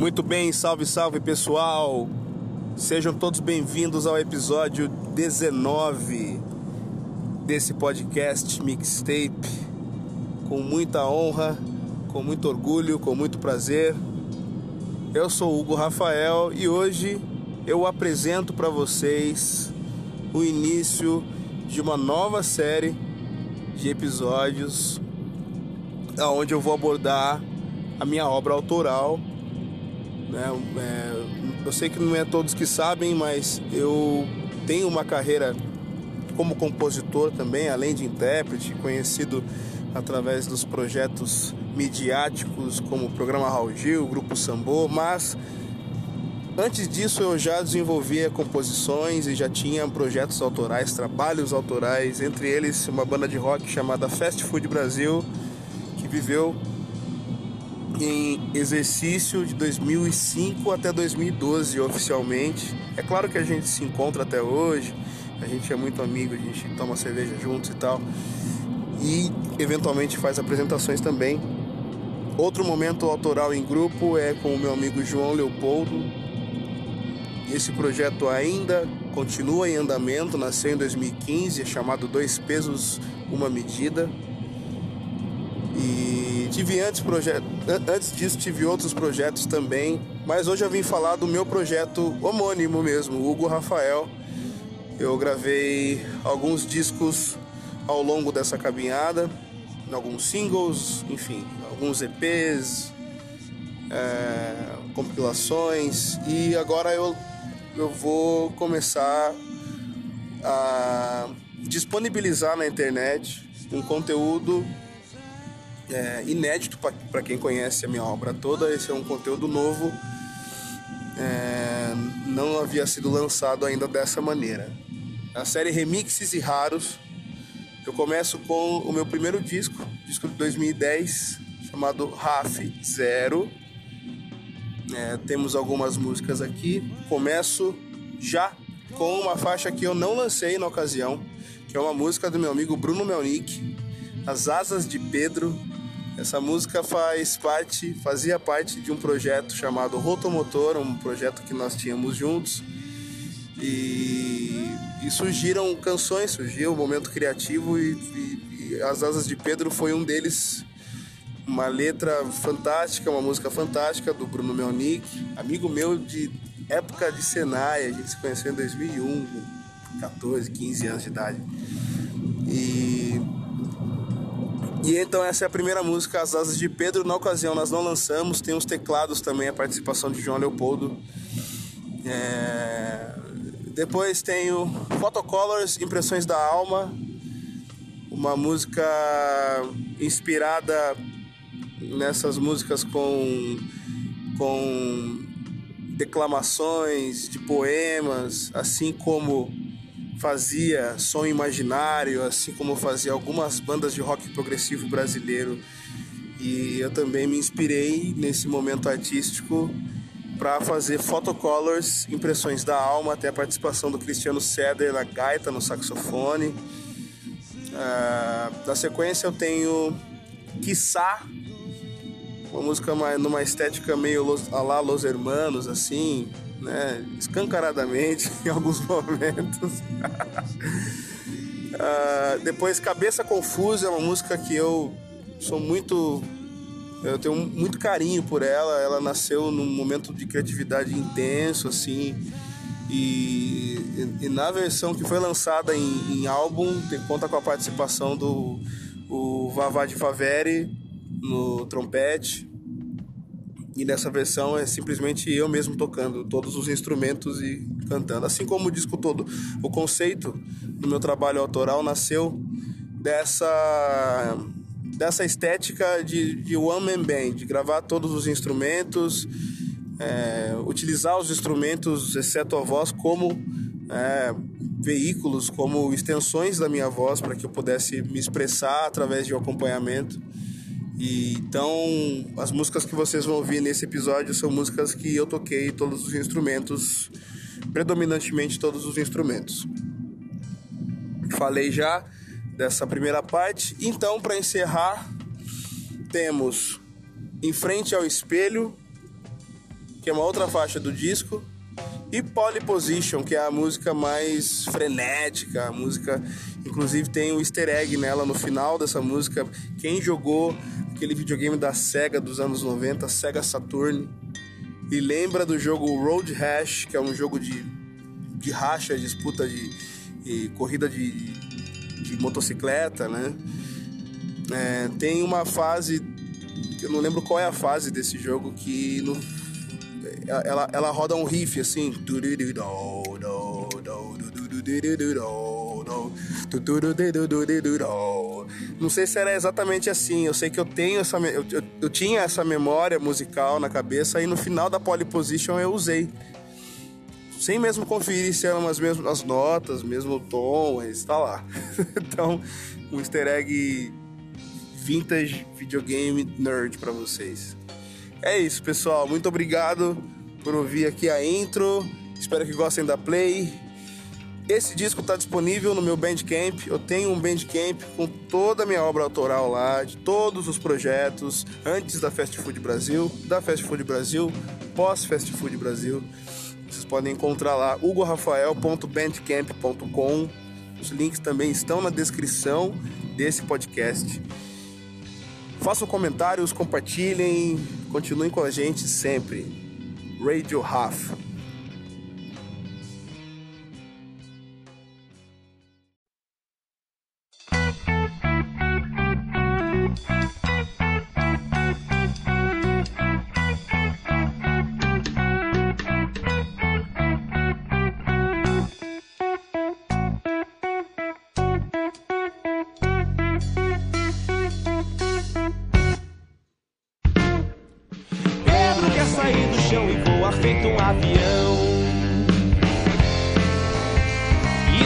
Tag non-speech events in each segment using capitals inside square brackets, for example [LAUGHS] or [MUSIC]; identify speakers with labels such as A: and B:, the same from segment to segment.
A: Muito bem, salve, salve pessoal! Sejam todos bem-vindos ao episódio 19 desse podcast Mixtape. Com muita honra, com muito orgulho, com muito prazer. Eu sou Hugo Rafael e hoje eu apresento para vocês o início de uma nova série de episódios onde eu vou abordar a minha obra autoral né? É, eu sei que não é todos que sabem, mas eu tenho uma carreira como compositor também, além de intérprete, conhecido através dos projetos midiáticos como o programa Raul Gil, o Grupo Sambô, mas antes disso eu já desenvolvia composições e já tinha projetos autorais, trabalhos autorais, entre eles uma banda de rock chamada Fast Food Brasil, que viveu em exercício de 2005 até 2012 oficialmente. É claro que a gente se encontra até hoje, a gente é muito amigo, a gente toma cerveja juntos e tal. E eventualmente faz apresentações também. Outro momento autoral em grupo é com o meu amigo João Leopoldo. Esse projeto ainda continua em andamento, nasceu em 2015, é chamado Dois Pesos, Uma Medida. E tive antes projeto, antes disso tive outros projetos também, mas hoje eu vim falar do meu projeto homônimo mesmo, Hugo Rafael. Eu gravei alguns discos ao longo dessa caminhada, alguns singles, enfim, alguns EPs, é, compilações e agora eu, eu vou começar a disponibilizar na internet um conteúdo é, inédito para quem conhece a minha obra toda. Esse é um conteúdo novo, é, não havia sido lançado ainda dessa maneira. A série Remixes e Raros. Eu começo com o meu primeiro disco, disco de 2010, chamado RAF Zero. É, temos algumas músicas aqui. Começo já com uma faixa que eu não lancei na ocasião, que é uma música do meu amigo Bruno Melnick, As Asas de Pedro, essa música faz parte, fazia parte de um projeto chamado Rotomotor, um projeto que nós tínhamos juntos. E, e surgiram canções, surgiu o um momento criativo e, e, e As Asas de Pedro foi um deles. Uma letra fantástica, uma música fantástica do Bruno Melnick, amigo meu de época de Senai, a gente se conheceu em 2001, 14, 15 anos de idade. E então essa é a primeira música, As Asas de Pedro. Na ocasião nós não lançamos, tem os teclados também, a participação de João Leopoldo. É... Depois tenho Photocolors, Impressões da Alma, uma música inspirada nessas músicas com, com declamações de poemas, assim como fazia som imaginário, assim como fazia algumas bandas de rock progressivo brasileiro. E eu também me inspirei nesse momento artístico para fazer photocolors, impressões da alma, até a participação do Cristiano Seder na gaita, no saxofone. Uh, na sequência eu tenho Quiçá, uma música numa estética meio a lá Los Hermanos, assim, né, escancaradamente [LAUGHS] em alguns momentos. uh, [LAUGHS] depois Cabeça Confusa é uma música que eu sou muito eu tenho muito carinho por ela. Ela nasceu num momento de criatividade intenso, assim. E, e, e na versão que foi lançada em, em, álbum, tem conta com a participação do o Vavá de Faveri no trompete. E nessa versão é simplesmente eu mesmo tocando todos os instrumentos e cantando. Assim como o disco todo. O conceito do meu trabalho autoral nasceu dessa dessa estética de, de one man band, de gravar todos os instrumentos, é, utilizar os instrumentos, exceto a voz, como é, veículos, como extensões da minha voz, para que eu pudesse me expressar através de um acompanhamento. E, então, as músicas que vocês vão ouvir nesse episódio são músicas que eu toquei todos os instrumentos, predominantemente todos os instrumentos. Falei já dessa primeira parte. Então, para encerrar, temos Em Frente ao Espelho, que é uma outra faixa do disco, e Pole Position, que é a música mais frenética, a música, inclusive tem um easter egg nela no final dessa música. Quem jogou aquele videogame da Sega dos anos 90, Sega Saturn, e lembra do jogo Road Rash, que é um jogo de, de racha, disputa de, de corrida de, de motocicleta, né? É, tem uma fase, eu não lembro qual é a fase desse jogo, que no, ela, ela roda um riff assim. Não sei se era exatamente assim. Eu sei que eu tenho essa. Eu, eu, eu tinha essa memória musical na cabeça e no final da pole position eu usei. Sem mesmo conferir se eram as mesmas notas, mesmo tom, mas está lá. [LAUGHS] então, um easter egg vintage videogame nerd para vocês. É isso, pessoal. Muito obrigado por ouvir aqui a intro. Espero que gostem da play. Esse disco está disponível no meu Bandcamp. Eu tenho um Bandcamp com toda a minha obra autoral lá, de todos os projetos, antes da Fast Food Brasil, da Fast Food Brasil, pós Fast Food Brasil. Vocês podem encontrar lá hugorafael.bandcamp.com. Os links também estão na descrição desse podcast. Façam comentários, compartilhem, continuem com a gente sempre. Radio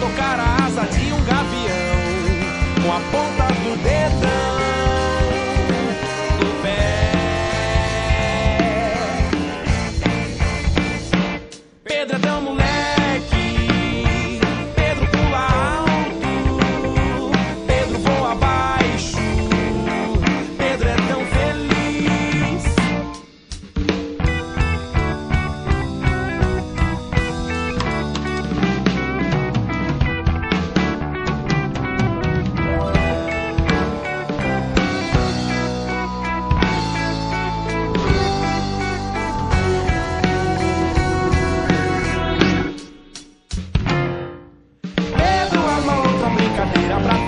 A: tocar
B: a asa de um gavião com a ponta do dedão.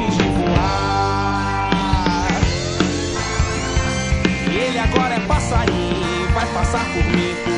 B: de voar. E ele agora é passarinho, vai passar por mim. Por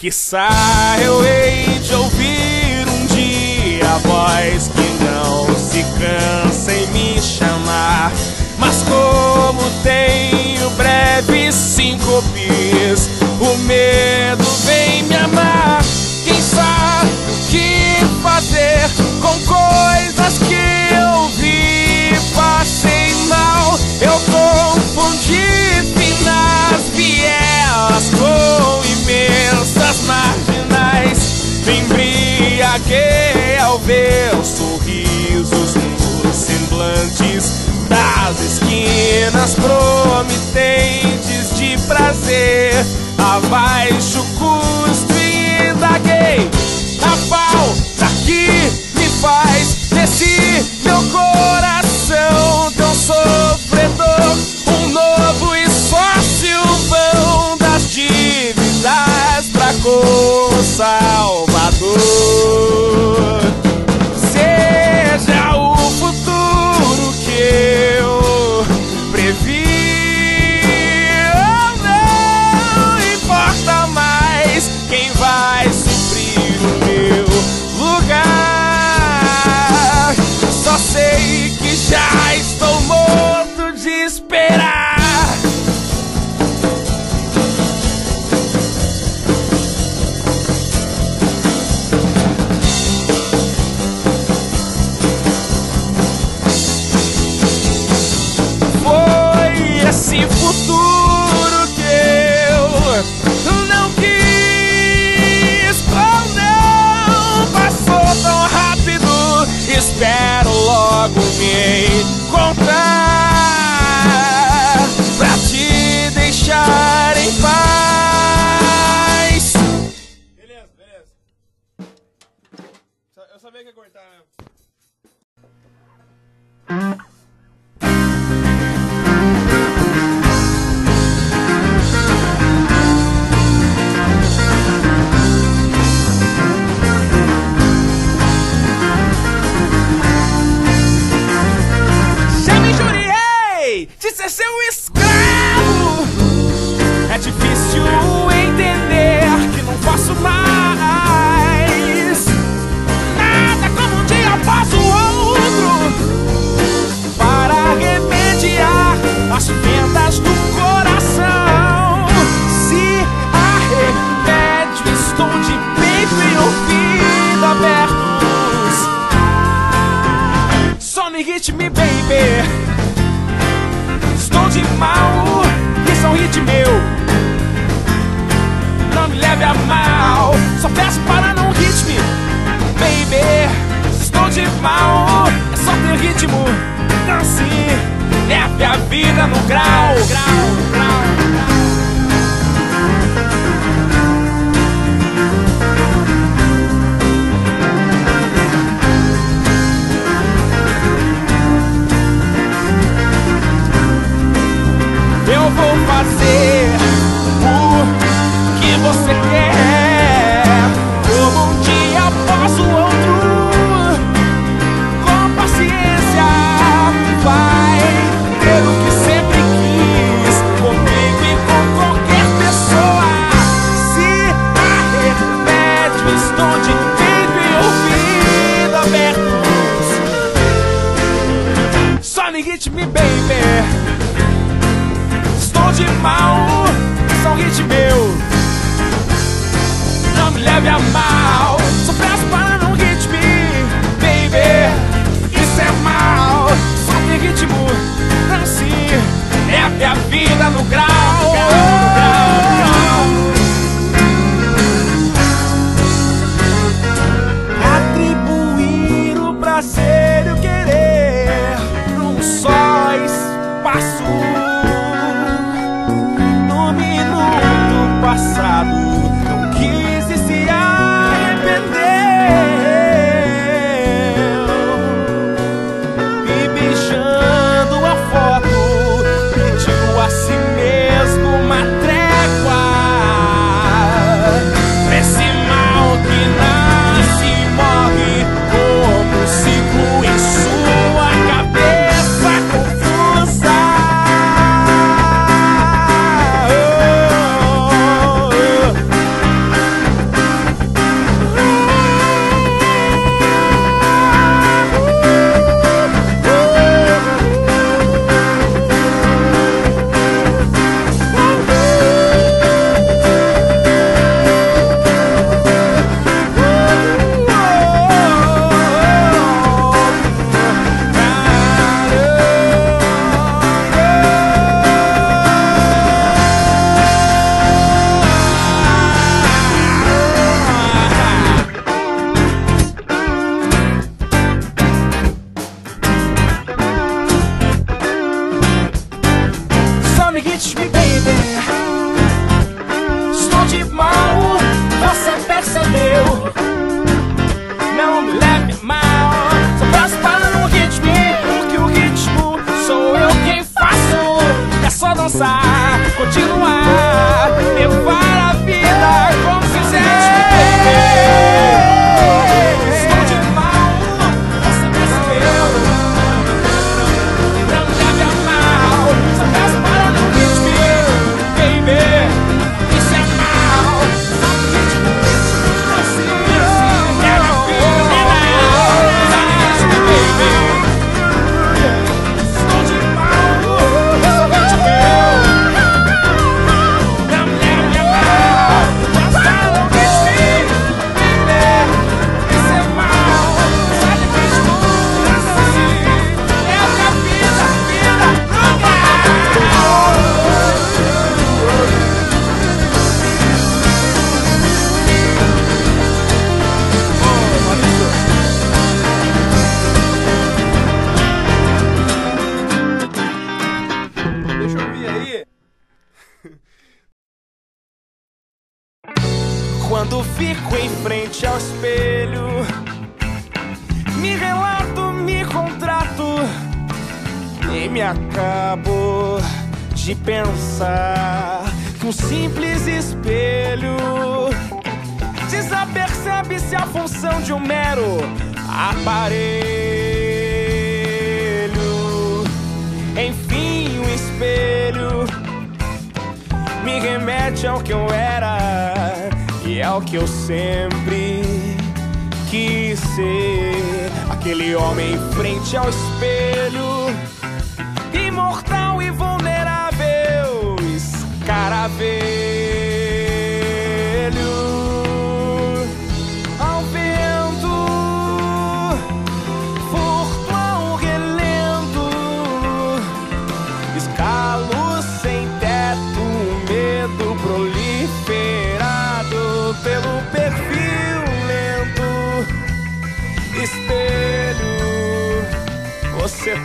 B: Quiçá eu hei de ouvir um dia a voz que não se cansa em me chamar. Mas como tenho breves pis, o medo vem me amar. Quem sabe o que fazer com coisas que eu vi passei mal? Eu confundi finas viés. Porque ao ver os sorrisos nos semblantes das esquinas prometentes de prazer, abaixo custo e da gay, a me faz Eu vou fazer hermosa. Remete ao que eu era e ao que eu sempre quis ser. Aquele homem em frente ao espelho, imortal e vulnerável, escaravelho.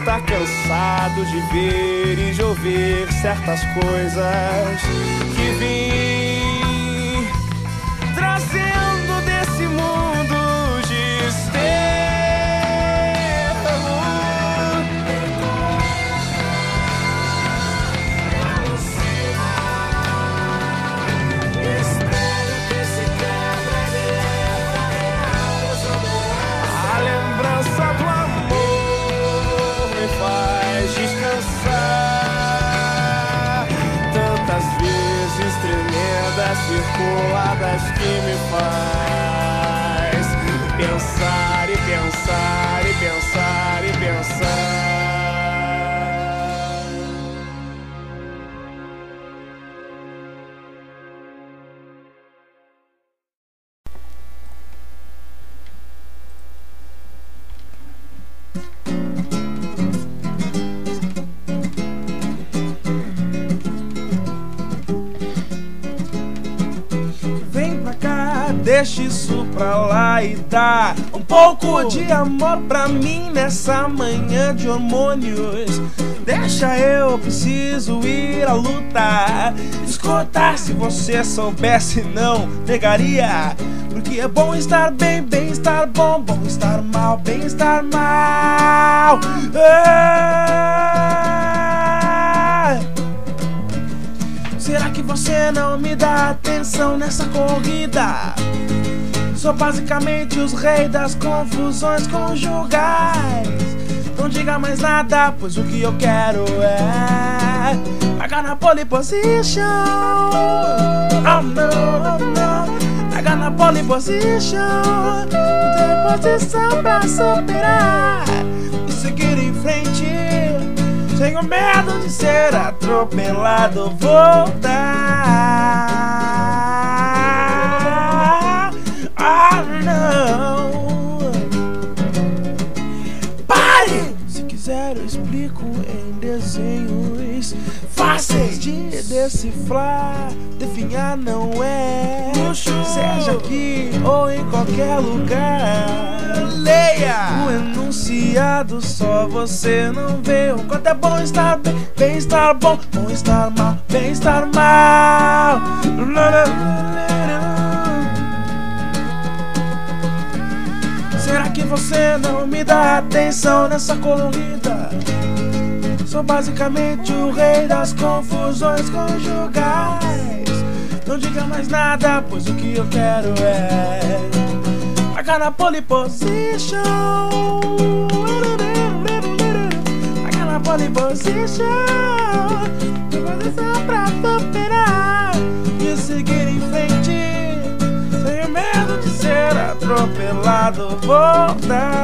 B: Você tá cansado de ver e de ouvir certas coisas circuladas que me faz pensar e pensar e pensar e pensar. Vem deixa isso pra lá e dá um pouco de amor pra mim nessa manhã de hormônios. Deixa eu preciso ir à luta. Escuta, se você soubesse, não negaria. Porque é bom estar bem, bem estar bom, bom estar mal, bem estar mal. Ah! Será que você não me dá atenção nessa corrida? Sou basicamente os reis das confusões conjugais. Não diga mais nada, pois o que eu quero é pagar na pole position. Oh no, oh no, pagar na pole position. Ter posição pra superar e seguir em frente. Tenho medo de ser atropelado, voltar. Fáceis de decifrar. Definhar não é. Seja aqui ou em qualquer lugar. Leia! O enunciado só você não vê. O quanto é bom estar bem, bem estar bom, bom estar mal, bem estar mal. Será que você não me dá atenção nessa colorida? Sou basicamente o rei das confusões conjugais. Não diga mais nada, pois o que eu quero é pagar na pole position. Pagar na pole position. Posição pra superar e seguir em frente. Tenho medo de ser atropelado, voltar.